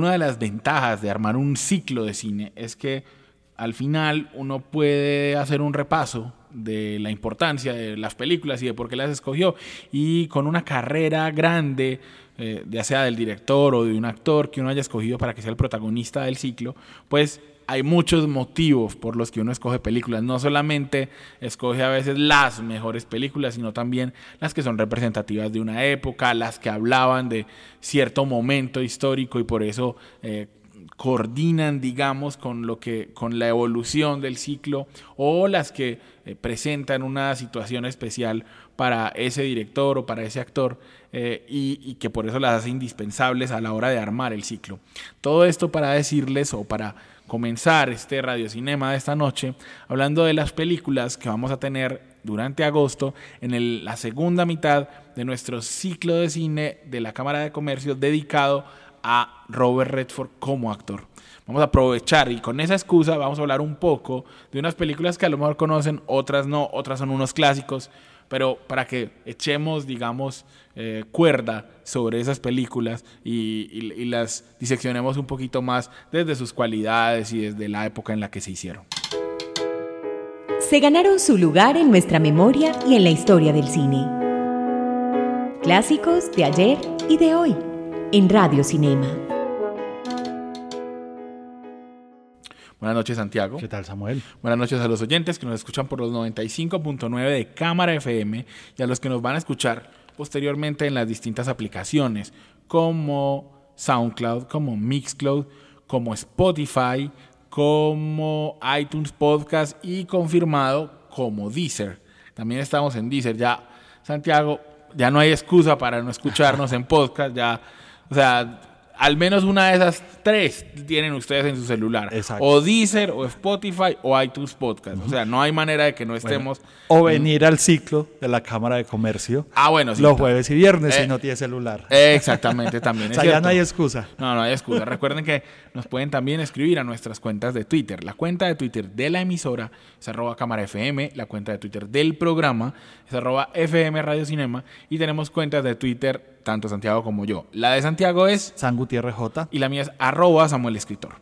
Una de las ventajas de armar un ciclo de cine es que al final uno puede hacer un repaso de la importancia de las películas y de por qué las escogió. Y con una carrera grande, eh, ya sea del director o de un actor que uno haya escogido para que sea el protagonista del ciclo, pues hay muchos motivos por los que uno escoge películas. No solamente escoge a veces las mejores películas, sino también las que son representativas de una época, las que hablaban de cierto momento histórico y por eso eh, coordinan, digamos, con lo que, con la evolución del ciclo, o las que eh, presentan una situación especial para ese director o para ese actor. Eh, y, y, que por eso las hace indispensables a la hora de armar el ciclo. Todo esto para decirles o para comenzar este radiocinema de esta noche hablando de las películas que vamos a tener durante agosto en la segunda mitad de nuestro ciclo de cine de la Cámara de Comercio dedicado a Robert Redford como actor. Vamos a aprovechar y con esa excusa vamos a hablar un poco de unas películas que a lo mejor conocen, otras no, otras son unos clásicos, pero para que echemos, digamos, eh, cuerda sobre esas películas y, las diseccionemos un poquito más desde sus cualidades y desde la época en la que se hicieron. Se ganaron su lugar en nuestra memoria y en la historia del cine. Clásicos de ayer y de hoy, en Radio Cinema. Buenas noches, Santiago. ¿Qué tal, Samuel? Buenas noches a los oyentes que nos escuchan por los 95.9 de Cámara FM y a los que nos van a escuchar posteriormente en las distintas aplicaciones como SoundCloud, como Mixcloud, como Spotify, como iTunes Podcast y confirmado como Deezer. También estamos en Deezer. Ya, Santiago, ya no hay excusa para no escucharnos en podcast. Ya, o sea, al menos una de esas tres tienen ustedes en su celular. O Deezer, o Spotify, o iTunes Podcast. O sea, no hay manera de que no estemos. o venir al ciclo de la Cámara de Comercio. Ah, bueno, sí. Los jueves y viernes si eh, no tiene celular. Exactamente, también. o sea, ya no hay excusa. No, no hay excusa. Recuerden que nos pueden también escribir a nuestras cuentas de Twitter. La cuenta de Twitter de la emisora es arroba cámara FM. La cuenta de Twitter del programa es arroba FM Radio Cinema. Y tenemos cuentas de Twitter tanto Santiago como yo. La de Santiago es... San Gutiérrez J. Y la mía es arroba Samuel Escritor.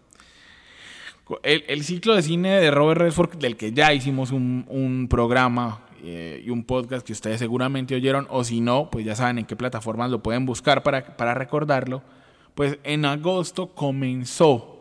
El, ciclo de cine de Robert Redford, del que ya hicimos un, programa eh, y un podcast que ustedes seguramente oyeron, o si no, pues ya saben en qué plataformas lo pueden buscar para, para recordarlo, pues en agosto comenzó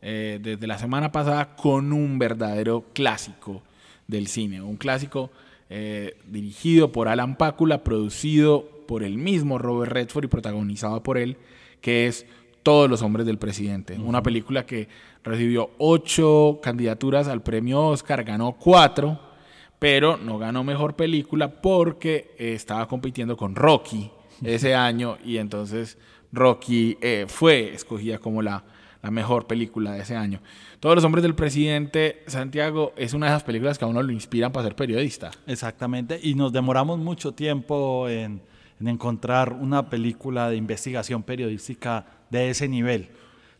eh, desde la semana pasada con un verdadero clásico del cine, un clásico eh, dirigido por Alan Pácula, producido por el mismo Robert Redford y protagonizado por él, que es Todos los hombres del presidente. Una película que recibió ocho candidaturas al premio Oscar, ganó cuatro, pero no ganó mejor película porque eh, estaba compitiendo con Rocky ese año y entonces Rocky eh, fue escogida como la, la mejor película de ese año. Todos los hombres del presidente, Santiago, es una de esas películas que a uno lo inspiran para ser periodista. Exactamente, y nos demoramos mucho tiempo en en encontrar una película de investigación periodística de ese nivel.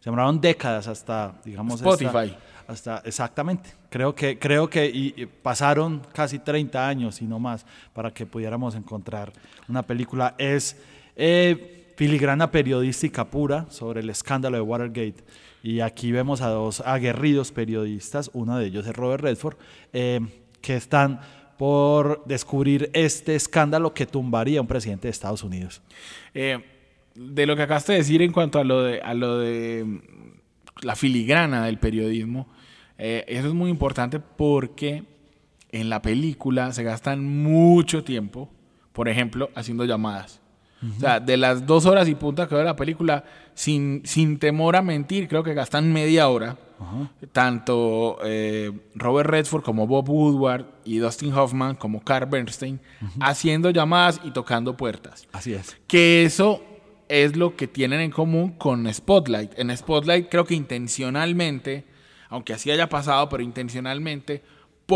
Se demoraron décadas hasta, digamos, Spotify. Hasta, exactamente. Creo que, creo que y, pasaron casi 30 años y no más para que pudiéramos encontrar una película. Es eh, filigrana periodística pura sobre el escándalo de Watergate. Y aquí vemos a dos aguerridos periodistas, uno de ellos es Robert Redford, eh, que están por descubrir este escándalo que tumbaría a un presidente de Estados Unidos. Eh, de lo que acabaste de decir en cuanto a lo de, a lo de mm, la filigrana del periodismo, eh, eso es muy importante porque en la película se gastan mucho tiempo, por ejemplo, haciendo llamadas. O sea, de las dos horas y punta que ve la película, sin, sin temor a mentir, creo que gastan media hora. Tanto eh, Robert Redford como Bob Woodward y Dustin Hoffman como Carl Bernstein haciendo llamadas y tocando puertas. Así es. Que eso es lo que tienen en común con Spotlight. En Spotlight creo que intencionalmente, aunque así haya pasado, pero intencionalmente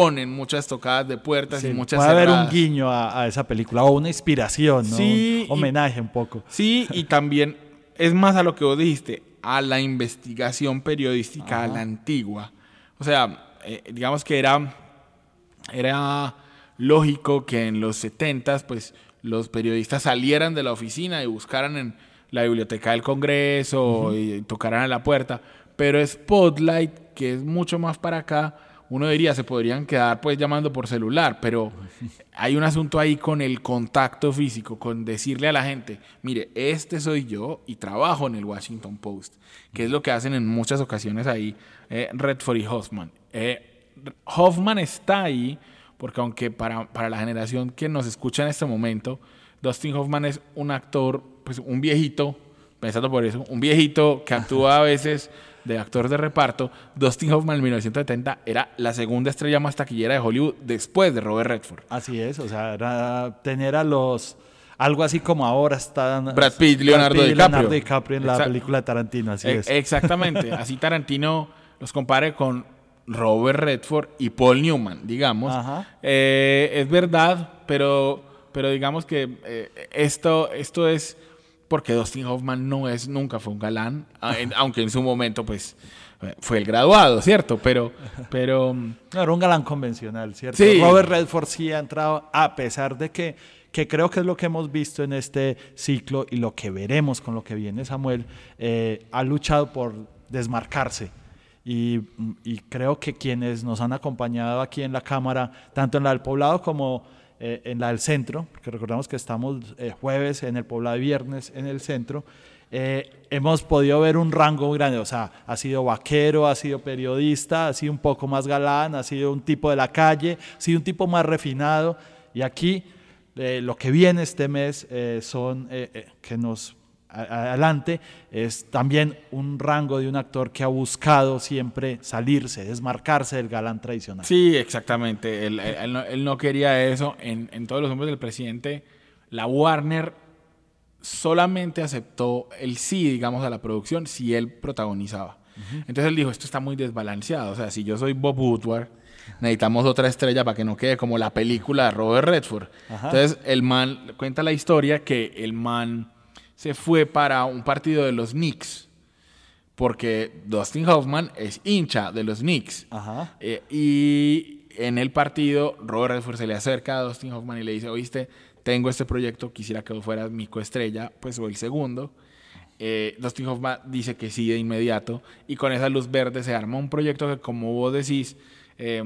ponen muchas tocadas de puertas Sí, y muchas puede haber un cerradas. guiño a, a esa película o una inspiración, ¿no? Sí, un y- homenaje un poco. Sí, y también es más a lo que vos dijiste, a la investigación periodística, a la antigua. O sea, eh, digamos que era, era lógico que en los 70 pues los periodistas salieran de la oficina y buscaran en la biblioteca del Congreso y tocaran a la puerta. Pero Spotlight, que es mucho más para acá, uno diría se podrían quedar pues llamando por celular, pero hay un asunto ahí con el contacto físico, con decirle a la gente, mire, este soy yo y trabajo en el Washington Post, que es lo que hacen en muchas ocasiones ahí eh, Redford y Hoffman. Eh, Hoffman está ahí porque aunque para, para la generación que nos escucha en este momento, Dustin Hoffman es un actor, pues un viejito, pensando por eso, un viejito que actúa a veces de actor de reparto. Dustin Hoffman en 1970 era la segunda estrella más taquillera de Hollywood después de Robert Redford. Así es, o sea, era tener a los... Algo así como ahora están... Brad Pitt, Leonardo Pitt DiCaprio. Leonardo DiCaprio en la película de Tarantino, así Eh, es. Exactamente. Así Tarantino los compare con Robert Redford y Paul Newman, digamos. Ajá. Eh, es verdad, pero, pero digamos que eh, esto, esto es porque Dustin Hoffman no es, nunca fue un galán, a- en- aunque en su momento, pues, eh, fue el graduado, ¿cierto? Pero, pero No, era un galán convencional, ¿cierto? Sí. Robert Redford sí ha entrado, a pesar de que, que creo que es lo que hemos visto en este ciclo y lo que veremos con lo que viene Samuel, eh, ha luchado por desmarcarse. Y, y creo que quienes nos han acompañado aquí en la Cámara, tanto en la del poblado como eh, en la del centro, porque recordamos que estamos eh, jueves en el poblado viernes en el centro, eh, hemos podido ver un rango muy grande. O sea, ha sido vaquero, ha sido periodista, ha sido un poco más galán, ha sido un tipo de la calle, ha sido un tipo más refinado. Y aquí eh, lo que viene este mes eh, son eh, eh, que nos adelante es también un rango de un actor que ha buscado siempre salirse, desmarcarse del galán tradicional. Sí, exactamente. Él, él- él no, él no quería eso. En, en todos los hombres del presidente, la Warner solamente aceptó el sí, digamos, a la producción si él protagonizaba. Entonces él dijo, esto está muy desbalanceado. O sea, si yo soy Bob Woodward, necesitamos otra estrella para que no quede como la película de Robert Redford. Ajá. Entonces el man cuenta la historia que el man se fue para un partido de los Knicks. Porque Dustin Hoffman es hincha de los Knicks. Ajá. Eh, y en el partido, Robert Redford se le acerca a Dustin Hoffman y le dice, oíste, tengo este proyecto, quisiera que vos fueras mi coestrella, pues o el segundo. Eh, Dustin Hoffman dice que sí de inmediato y con esa luz verde se arma un proyecto que como vos decís, eh,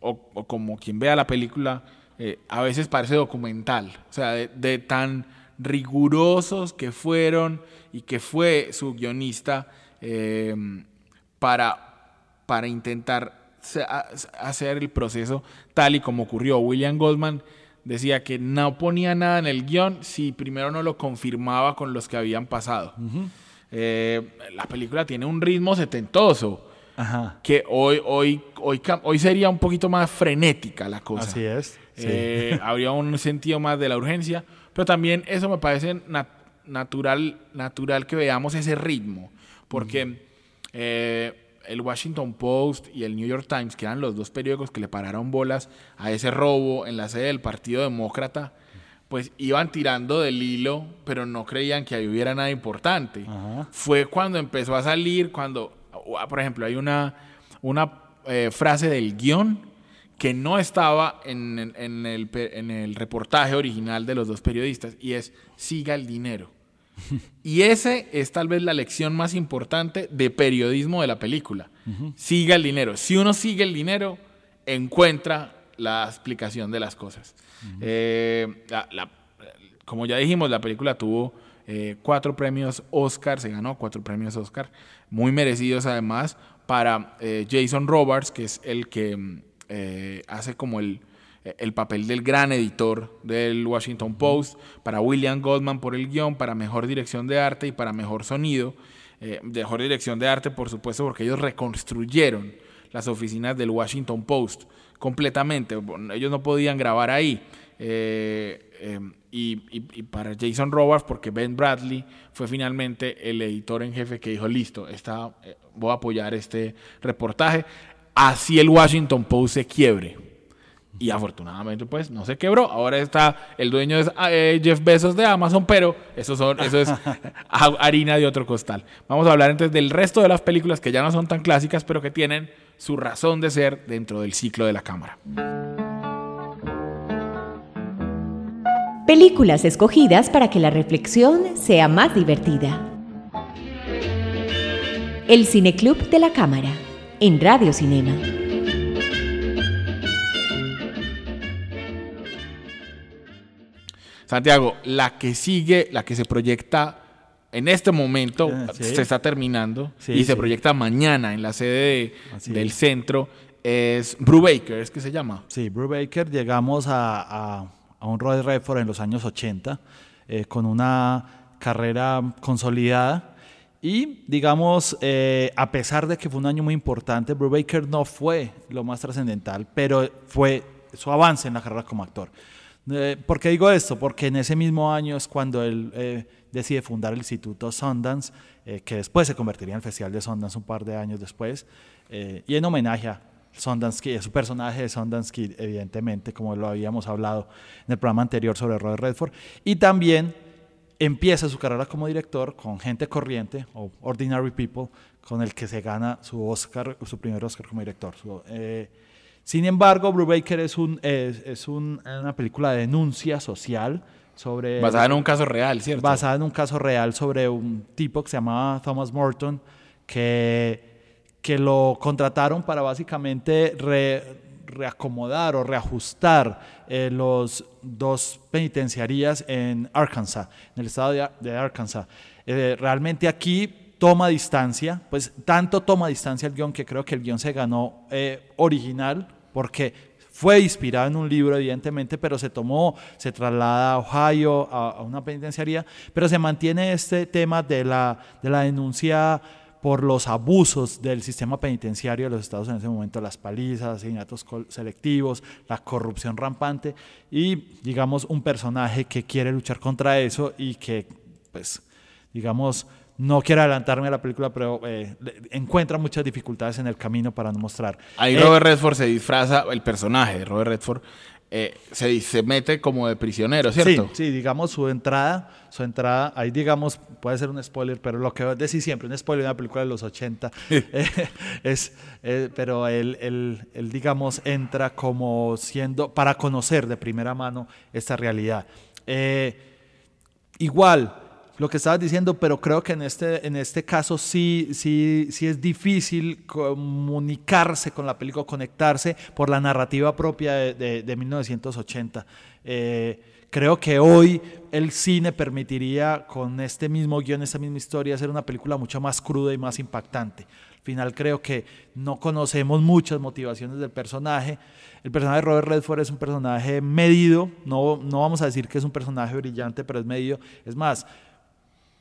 o, o como quien vea la película, eh, a veces parece documental, o sea, de, de tan rigurosos que fueron y que fue su guionista eh, para, para intentar hacer el proceso tal y como ocurrió. William Goldman decía que no ponía nada en el guion si primero no lo confirmaba con los que habían pasado. Eh, la película tiene un ritmo setentoso Ajá. que hoy, hoy, hoy, hoy sería un poquito más frenética la cosa. Así es. sí. Eh, habría un sentido más de la urgencia, pero también eso me parece nat- natural, natural que veamos ese ritmo, porque eh, el Washington Post y el New York Times, que eran los dos periódicos que le pararon bolas a ese robo en la sede del Partido Demócrata, pues iban tirando del hilo, pero no creían que ahí hubiera nada importante. Ajá. Fue cuando empezó a salir, cuando, por ejemplo, hay una, una eh, frase del guion que no estaba en, en- en el, en el reportaje original de los dos periodistas, y es siga el dinero. Y ese es tal vez la lección más importante de periodismo de la película. Siga el dinero. Si uno sigue el dinero, encuentra la explicación de las cosas. Eh, la- la- como ya dijimos, la película tuvo eh, cuatro premios Oscar, se ganó cuatro premios Oscar, muy merecidos además para eh, Jason Robards, que es el que mm, eh, hace como el, el papel del gran editor del Washington Post, para William Goldman por el guion, para mejor dirección de arte y para mejor sonido. Eh, mejor dirección de arte, por supuesto, porque ellos reconstruyeron las oficinas del Washington Post completamente. Ellos no podían grabar ahí. Eh, em, y, para Jason Robards, porque Ben Bradley fue finalmente el editor en jefe que dijo, listo, está, voy a apoyar este reportaje. Así el Washington Post se quiebre y afortunadamente, pues, no se quebró. Ahora está el dueño es eh, Jeff Bezos de Amazon, pero eso, son, eso es harina de otro costal. Vamos a hablar entonces del resto de las películas que ya no son tan clásicas, pero que tienen su razón de ser dentro del ciclo de la cámara. Películas escogidas para que la reflexión sea más divertida. El Cineclub de la Cámara, en Radio Cinema. Santiago, la que sigue, la que se proyecta en este momento, ah, se está terminando y se proyecta mañana en la sede del centro, es Brubaker, ¿es que se llama? Sí, Brubaker, llegamos a, un Roy Redford en los años 80 eh, con una carrera consolidada. Y digamos, eh, a pesar de que fue un año muy importante, Brubaker no fue lo más trascendental, pero fue su avance en la carrera como actor. Eh, ¿Por qué digo esto? Porque en ese mismo año es cuando él eh, decide fundar el Instituto Sundance, eh, que después se convertiría en el Festival de Sundance un par de años después, y en homenaje a Sundance Kid, su personaje de Sundance Kid, evidentemente, como lo habíamos hablado en el programa anterior sobre Robert Redford, y también empieza su carrera como director con Gente Corriente o Ordinary People, con el que se gana su Oscar, su primer Oscar como director. Sin embargo, Brubaker es, un, es, una película de denuncia social sobre... Basada en un caso real, ¿cierto? Basada en un caso real sobre un tipo que se llamaba Thomas Morton, que, que lo contrataron para básicamente reacomodar o reajustar eh, los dos penitenciarías en Arkansas, en el estado de, Arkansas. Eh, realmente aquí toma distancia, pues tanto toma distancia el guion que creo que el guion se ganó eh, original porque fue inspirado en un libro, evidentemente, pero se tomó, se traslada a Ohio, a, una penitenciaría, pero se mantiene este tema de la, de la denuncia por los abusos del sistema penitenciario de los Estados en ese momento, las palizas, asesinatos selectivos, la corrupción rampante y, digamos, un personaje que quiere luchar contra eso y que, pues, digamos, no quiero adelantarme a la película, pero eh, encuentra muchas dificultades en el camino para no mostrar. Ahí eh, Robert Redford se disfraza, el personaje de Robert Redford eh, se, se, mete como de prisionero, ¿cierto? Sí, sí, digamos su entrada, su entrada, ahí digamos, puede ser un spoiler, pero lo que decir siempre, un spoiler de una película de los 80, es, pero él, él, él, digamos, entra como siendo, para conocer de primera mano esta realidad. igual, lo que estabas diciendo, pero creo que en este, en este caso sí, sí, sí es difícil comunicarse con la película, conectarse por la narrativa propia de, de, 1980. Eh, creo que hoy el cine permitiría con este mismo guion, esta misma historia, hacer una película mucho más cruda y más impactante. Al final creo que no conocemos muchas motivaciones del personaje. El personaje de Robert Redford es un personaje medido, no, no vamos a decir que es un personaje brillante, pero es medido. Es más,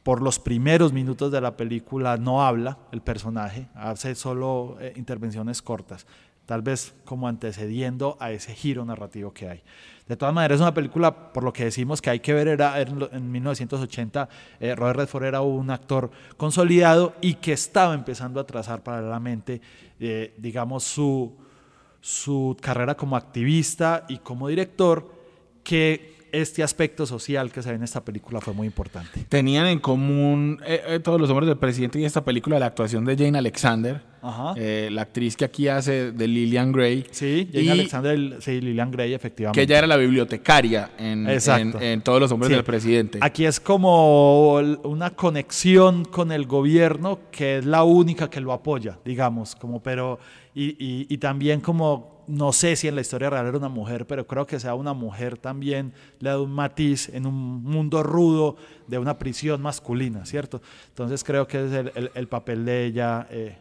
por los primeros minutos de la película no habla el personaje, hace solo eh, intervenciones cortas, tal vez como antecediendo a ese giro narrativo que hay. De todas maneras, es una película, por lo que decimos que hay que ver, era en, 1980, eh, Robert Redford era un actor consolidado y que estaba empezando a trazar paralelamente, eh, digamos, su, su carrera como activista y como director, que este aspecto social que se ve en esta película fue muy importante. Tenían en común eh, eh, todos los hombres del presidente y esta película la actuación de Jane Alexander, eh, la actriz que aquí hace de Lillian Gray. Sí, Jane Alexander, sí, Lillian Gray, efectivamente. Que ella era la bibliotecaria en, en, todos los hombres del presidente. Aquí es como una conexión con el gobierno que es la única que lo apoya, digamos, como pero y, y también como no sé si en la historia real era una mujer, pero creo que sea una mujer también le da un matiz en un mundo rudo de una prisión masculina, ¿cierto? Entonces creo que es el, papel de ella, eh,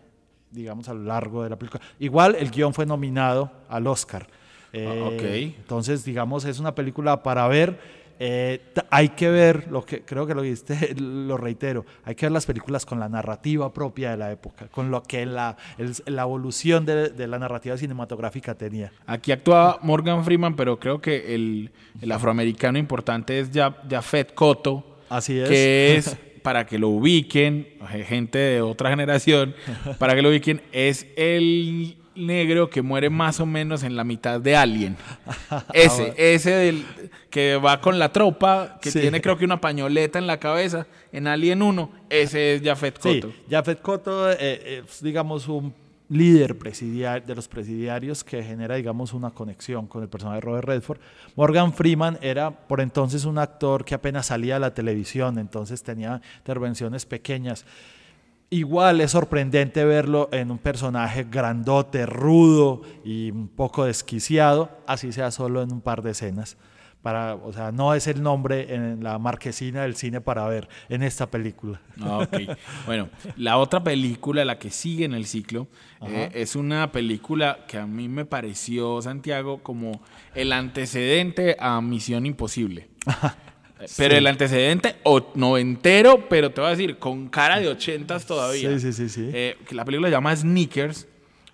digamos, a lo largo de la película. Igual el guion fue nominado al Oscar. Eh, ok. Entonces, digamos, es una película para ver. Eh, hay que ver, lo que creo que lo viste, lo reitero, hay que ver las películas con la narrativa propia de la época, con lo que la, el- la evolución de, de la narrativa cinematográfica tenía. Aquí actuaba Morgan Freeman, pero creo que el, el afroamericano importante es Ya- Jafet Koto, Así es. que es, para que lo ubiquen, eh, gente de otra generación, para que lo ubiquen, es el negro que muere más o menos en la mitad de Alien. Ese, ese del que va con la tropa, que Sí. tiene creo que una pañoleta en la cabeza, en Alien 1, ese es Jafet Sí, Koto. Jafet Koto eh, es, digamos, un líder de los presidiarios que genera, digamos, una conexión con el personaje de Robert Redford. Morgan Freeman era por entonces un actor que apenas salía a la televisión, entonces tenía intervenciones pequeñas. Igual es sorprendente verlo en un personaje grandote, rudo y un poco desquiciado, así sea solo en un par de escenas. Para, o sea, no es el nombre en la marquesina del cine para ver en esta película. Ah, ok. Bueno, la otra película, la que sigue en el ciclo, eh, es una película que a mí me pareció, Santiago, como el antecedente a Misión Imposible. Pero el antecedente o noventero, pero te voy a decir, con cara de ochentas todavía. Sí, sí, sí, sí. Eh, la película se llama Sneakers.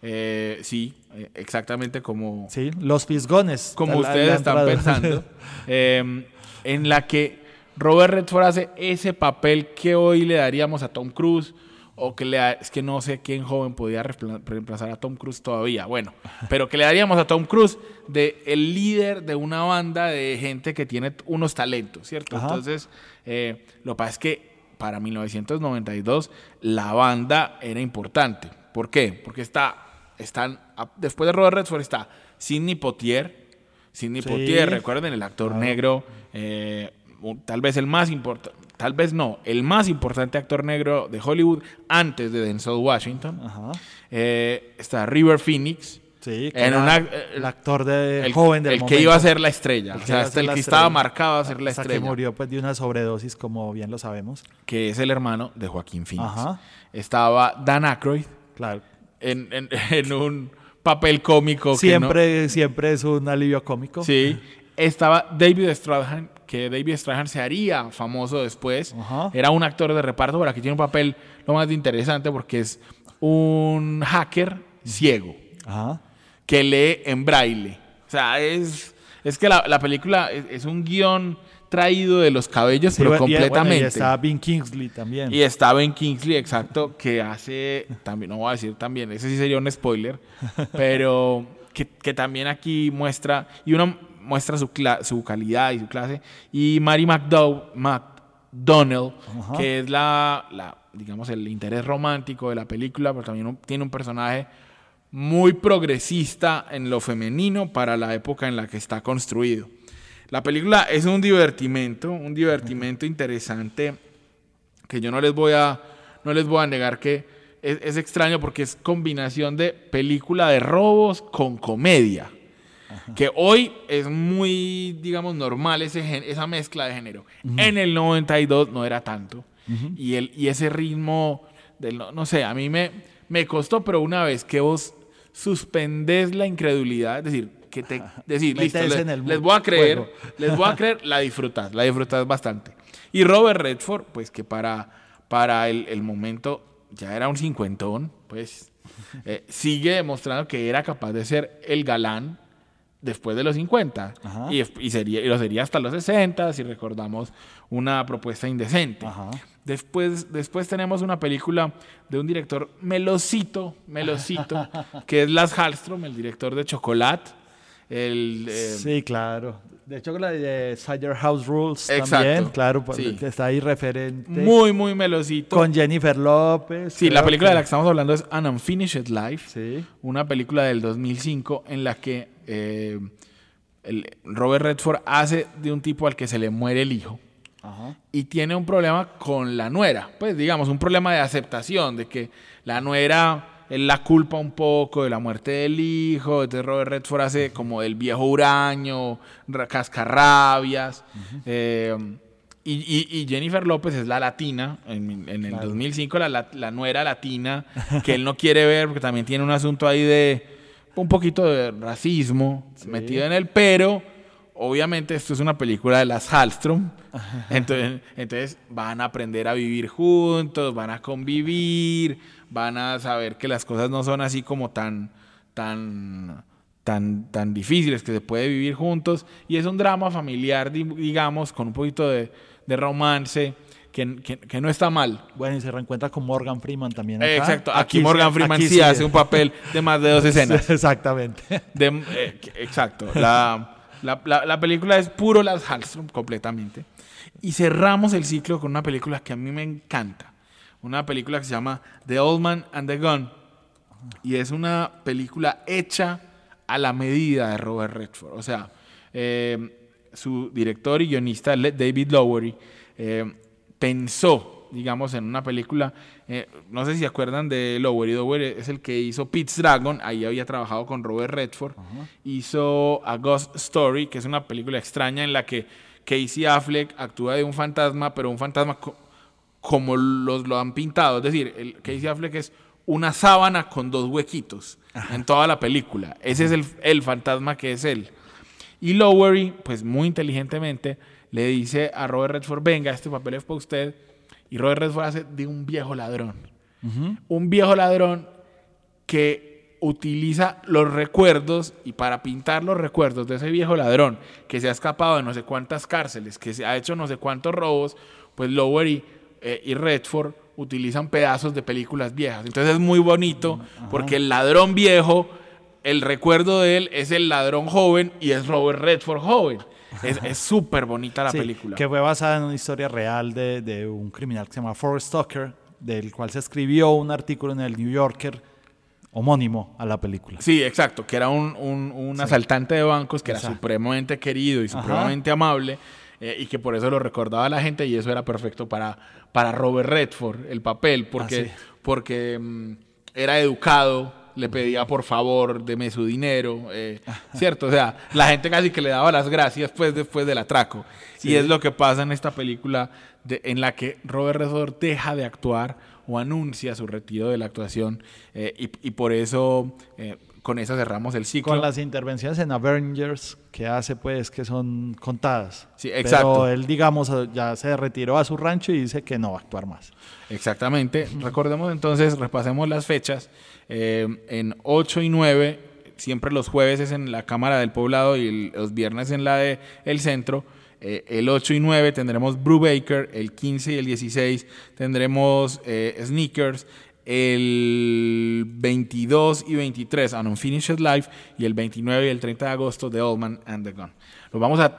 Eh, sí, eh, exactamente como, Sí, los fisgones. como La- ustedes la están pensando, eh, en la que Robert Redford hace ese papel que hoy le daríamos a Tom Cruise, o que le es que no sé quién joven podía reempla- reemplazar a Tom Cruise todavía, bueno, pero que le daríamos a Tom Cruise de el líder de una banda de gente que tiene unos talentos, ¿cierto? Ajá. Entonces, eh, lo que pasa es que para 1992 la banda era importante. ¿Por qué? Porque está, están, después de Robert Redford está Sidney Poitier. Sidney Sí. Poitier, recuerden, el actor negro, eh, tal vez el más importante, tal vez no, el más importante actor negro de Hollywood antes de Denzel Washington. Ajá. Eh, está River Phoenix. Sí, que era una- el actor de el, joven del el momento. que iba a ser la estrella. El o que sea, hasta ser el que estaba marcado a ser la Hasta estrella. que murió pues, de una sobredosis, como bien lo sabemos. que es el hermano de Joaquín Phoenix. Ajá. Estaba Dan Aykroyd Claro. en, en- en un papel cómico. que Siempre, siempre es un alivio cómico. sí. Estaba David Strathairn, que David Strathairn se haría famoso después. Ajá. Era un actor de reparto, pero aquí tiene un papel lo más interesante porque es un hacker ciego Ajá. que lee en braille. O sea, es, es que la, la película es, es un guion traído de los cabellos, Sí, pero bueno, completamente. y está Ben Kingsley también. Y está Ben Kingsley, exacto, que hace, también, no voy a decir también, ese sí sería un spoiler, pero que, que también aquí muestra, y uno muestra su, su calidad y su clase, y Mary McDowell, McDonnell, Ajá. que es la, la, digamos, el interés romántico de la película, pero también un- tiene un personaje muy progresista en lo femenino para la época en la que está construido. La película es un divertimento, un divertimento interesante que yo no les voy a, no les voy a negar que es, es extraño porque es combinación de película de robos con comedia. Que hoy es muy, digamos, normal ese, esa mezcla de género. En el 92 no era tanto. y, el, y ese ritmo, del, no, no sé, a mí me, me costó, pero una vez que vos suspendés la incredulidad, es decir, que te decir, listo, les, les voy a creer, juego. les voy a creer, la disfrutas, la disfrutas bastante. Y Robert Redford, pues que para, para el, el momento ya era un cincuentón, pues eh, sigue demostrando que era capaz de ser el galán después de los 50 Ajá. y, y sería, y lo sería hasta los 60 si recordamos una propuesta indecente. Ajá. Después, después tenemos una película de un director melosito, melosito, que es Las Hallstrom, el director de Chocolate. El, eh, Sí, claro. De hecho, la de Cider House Rules Exacto. también, claro, pues, Sí. está ahí referente. Muy, muy melosito. Con Jennifer López. sí, la película que- de la que estamos hablando es An Unfinished Life. Sí. Una película del 2005 en la que eh, el Robert Redford hace de un tipo al que se le muere el hijo. Ajá. y tiene un problema con la nuera. Pues digamos, un problema de aceptación, de que la nuera, él la culpa un poco de la muerte del hijo, entonces Robert Redford hace como el viejo huraño, ra- cascarrabias. eh, y, y- y Jennifer López es la latina, en, en el Claro. 2005 la, la, la nuera latina, que él no quiere ver porque también tiene un asunto ahí de un poquito de racismo metido en él, pero obviamente esto es una película de las Hallström, entonces, entonces van a aprender a vivir juntos, van a convivir, van a saber que las cosas no son así como tan, tan, tan, tan difíciles, que se puede vivir juntos, y es un drama familiar, digamos, con un poquito de, de romance. Que, que, no está mal. Bueno, y se reencuentra con Morgan Freeman también. Acá. Exacto, aquí, Morgan Freeman sí, hace un papel de más de dos escenas. Exactamente. Eh, exacto. La, la, la, película es puro Las Hallström completamente. Y cerramos el ciclo con una película que a mí me encanta. Una película que se llama The Old Man and the Gun. Y es una película hecha a la medida de Robert Redford. O sea, eh, su director y guionista David Lowery eh, pensó, digamos, en una película, eh, no sé si se acuerdan de Lowery, Lowery es el que hizo Pete's Dragon, ahí había trabajado con Robert Redford, hizo A Ghost Story, que es una película extraña en la que Casey Affleck actúa de un fantasma, pero un fantasma como los lo han pintado, es decir, el Casey Affleck es una sábana con dos huequitos en toda la película, ese es el, el fantasma que es él. Y Lowery, pues muy inteligentemente, le dice a Robert Redford, venga, este papel es para usted y Robert Redford hace de un viejo ladrón. Un viejo ladrón que utiliza los recuerdos y para pintar los recuerdos de ese viejo ladrón que se ha escapado de no sé cuántas cárceles, que se ha hecho no sé cuántos robos, pues Lowery eh, y Redford utilizan pedazos de películas viejas. Entonces es muy bonito porque el ladrón viejo, el recuerdo de él es el ladrón joven y es Robert Redford joven. Es súper bonita la película. Que fue basada en una historia real de, de, un criminal que se llama Forrest Tucker, del cual se escribió un artículo en el New Yorker homónimo a la película. Sí, exacto, que era un, un, un asaltante de bancos que era supremamente querido y supremamente amable. Eh, y que por eso lo recordaba la gente y eso era perfecto para, para Robert Redford, el papel, porque, porque mm, era educado, le pedía por favor, deme su dinero, eh, ¿cierto? O sea, la gente casi que le daba las gracias pues, después del atraco. Y es lo que pasa en esta película de, en la que Robert Redford deja de actuar o anuncia su retiro de la actuación eh, y, y, por eso eh, con eso cerramos el ciclo. Con las intervenciones en Avengers que hace pues que son contadas. Sí, exacto. Pero él digamos ya se retiró a su rancho y dice que no va a actuar más. Exactamente. Recordemos entonces, repasemos las fechas. Eh, en 8 y 9, siempre los jueves es en la Cámara del Poblado y los viernes en la de El Centro. Eh, el 8 y 9 tendremos Baker el 15 y el 16 tendremos eh, Sneakers, el 22 y 23 An Unfinished Life y el 29 y el 30 de agosto The Old Man and the Gun. Nos vamos a,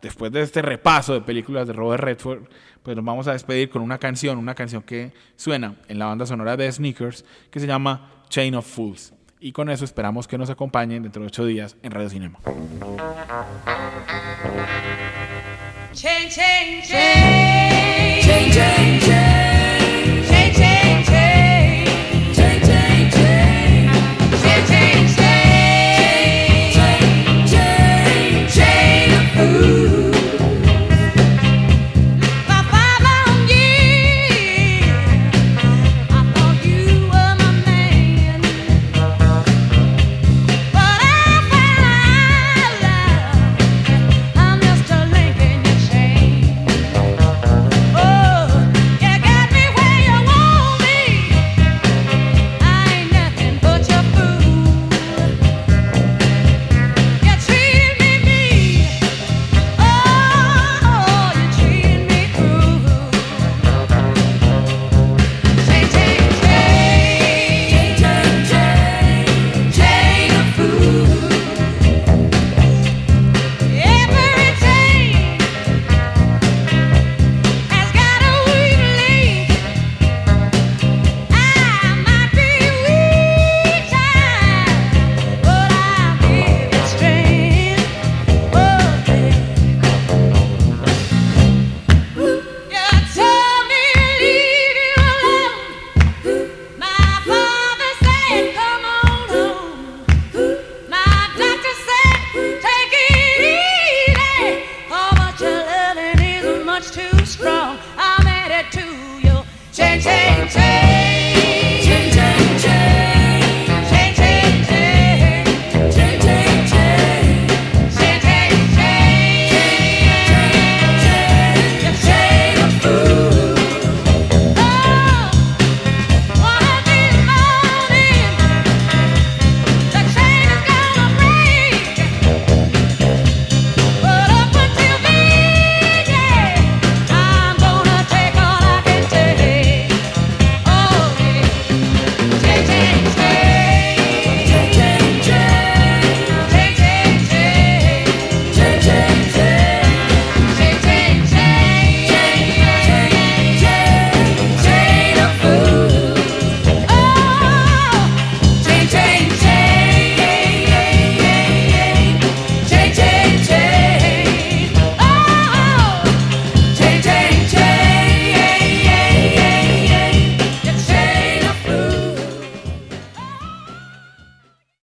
después de este repaso de películas de Robert Redford, pues nos vamos a despedir con una canción, una canción que suena en la banda sonora de Sneakers que se llama Chain of Fools. Y con eso esperamos que nos acompañen dentro de ocho días en Radio Cinema. Chain, chain, chain.